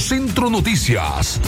Centro Noticias.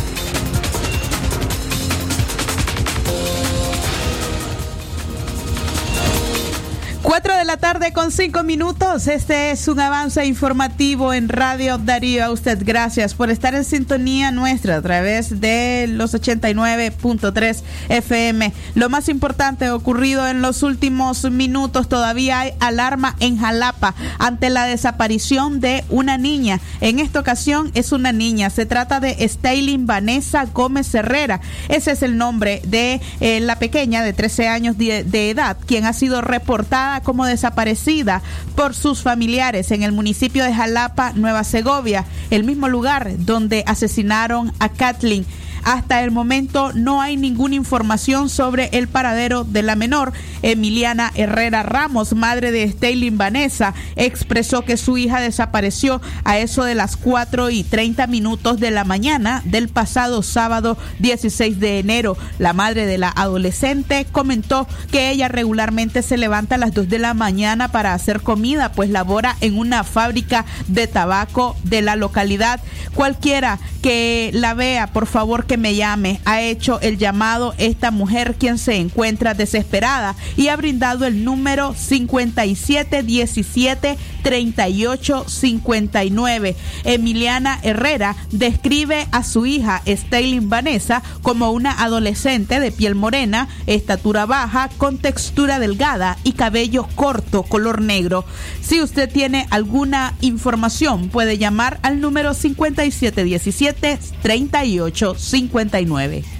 4 de la tarde con 5 minutos. Este es un avance informativo en Radio Darío. A usted gracias por estar en sintonía nuestra a través de los 89.3 FM. Lo más importante ocurrido en los últimos minutos, todavía hay alarma en Jalapa ante la desaparición de una niña. En esta ocasión es una niña. Se trata de Staylin Vanessa Gómez Herrera. Ese es el nombre de eh, la pequeña de 13 años de edad, quien ha sido reportada como desaparecida por sus familiares en el municipio de Jalapa, Nueva Segovia, el mismo lugar donde asesinaron a Kathleen. Hasta el momento no hay ninguna información sobre el paradero de la menor. Emiliana Herrera Ramos, madre de Staylin Vanessa, expresó que su hija desapareció a eso de las 4 y 30 minutos de la mañana del pasado sábado 16 de enero. La madre de la adolescente comentó que ella regularmente se levanta a las 2 de la mañana para hacer comida, pues labora en una fábrica de tabaco de la localidad. Cualquiera que la vea, por favor que me llame. Ha hecho el llamado esta mujer quien se encuentra desesperada y ha brindado el número 5717 3859. Emiliana Herrera describe a su hija Staylin Vanessa como una adolescente de piel morena, estatura baja, con textura delgada y cabello corto, color negro. Si usted tiene alguna información, puede llamar al número 5717 3859.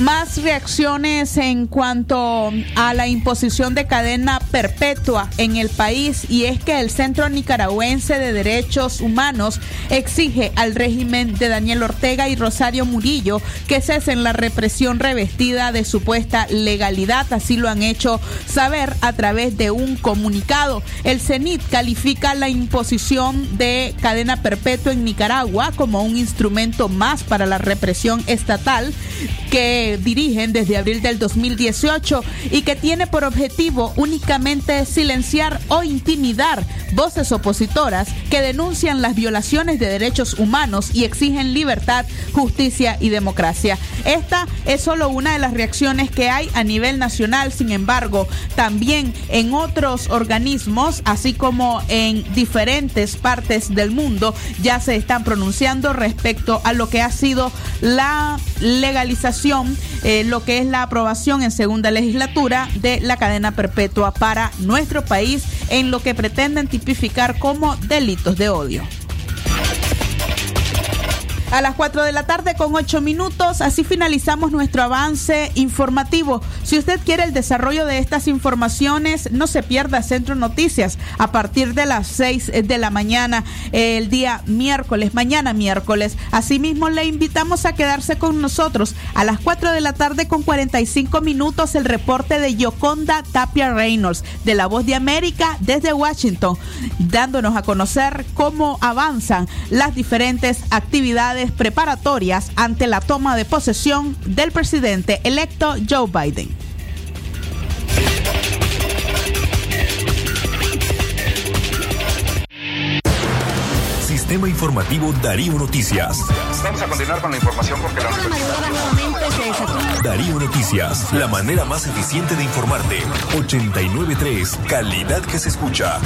Más reacciones en cuanto a la imposición de cadena perpetua en el país y es que el Centro Nicaragüense de Derechos Humanos exige al régimen de Daniel Ortega y Rosario Murillo que cesen la represión revestida de supuesta legalidad. Así lo han hecho saber a través de un comunicado. El CENIT califica la imposición de cadena perpetua en Nicaragua como un instrumento más para la represión estatal que dirigen desde abril del 2018 y que tiene por objetivo únicamente silenciar o intimidar voces opositoras que denuncian las violaciones de derechos humanos y exigen libertad, justicia y democracia. Esta es solo una de las reacciones que hay a nivel nacional, sin embargo, también en otros organismos, así como en diferentes partes del mundo, ya se están pronunciando respecto a lo que ha sido la legalización eh, lo que es la aprobación en segunda legislatura de la cadena perpetua para nuestro país en lo que pretenden tipificar como delitos de odio a las 4 de la tarde con 8 minutos. Así finalizamos nuestro avance informativo. Si usted quiere el desarrollo de estas informaciones, no se pierda Centro Noticias a partir de las 6 de la mañana el día miércoles, mañana miércoles. Asimismo, le invitamos a quedarse con nosotros a las 4 de la tarde con 45 minutos el reporte de Yoconda Tapia Reynolds de La Voz de América desde Washington, dándonos a conocer cómo avanzan las diferentes actividades preparatorias ante la toma de posesión del presidente electo Joe Biden. Sistema Informativo Darío Noticias. Vamos a continuar con la información porque la Darío Noticias, la manera más eficiente de informarte. 893, calidad que se escucha.